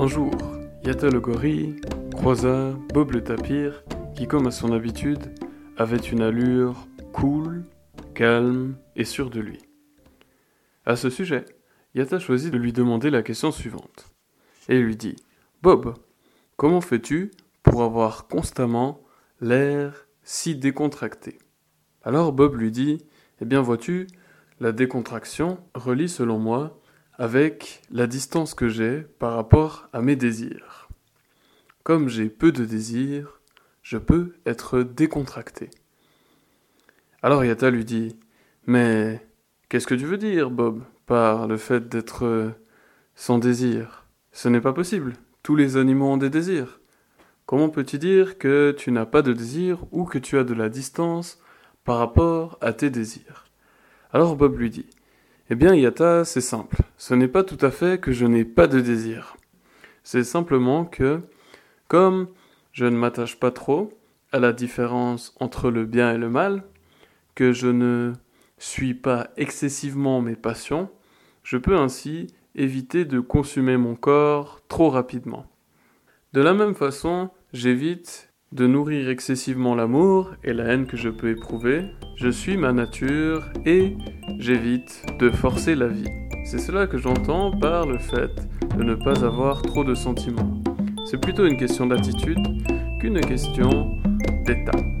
Un jour, Yata le gorille croisa Bob le tapir qui, comme à son habitude, avait une allure cool, calme et sûre de lui. À ce sujet, Yata choisit de lui demander la question suivante. Et lui dit Bob, comment fais-tu pour avoir constamment l'air si décontracté? Alors Bob lui dit Eh bien, vois-tu, la décontraction relie selon moi avec la distance que j'ai par rapport à mes désirs. Comme j'ai peu de désirs, je peux être décontracté. Alors Yata lui dit Mais qu'est-ce que tu veux dire, Bob, par le fait d'être sans désir? Ce n'est pas possible. Tous les animaux ont des désirs. Comment peux-tu dire que tu n'as pas de désir ou que tu as de la distance par rapport à tes désirs? Alors Bob lui dit eh bien, Yata, c'est simple. Ce n'est pas tout à fait que je n'ai pas de désir. C'est simplement que, comme je ne m'attache pas trop à la différence entre le bien et le mal, que je ne suis pas excessivement mes passions, je peux ainsi éviter de consumer mon corps trop rapidement. De la même façon, j'évite de nourrir excessivement l'amour et la haine que je peux éprouver, je suis ma nature et j'évite de forcer la vie. C'est cela que j'entends par le fait de ne pas avoir trop de sentiments. C'est plutôt une question d'attitude qu'une question d'état.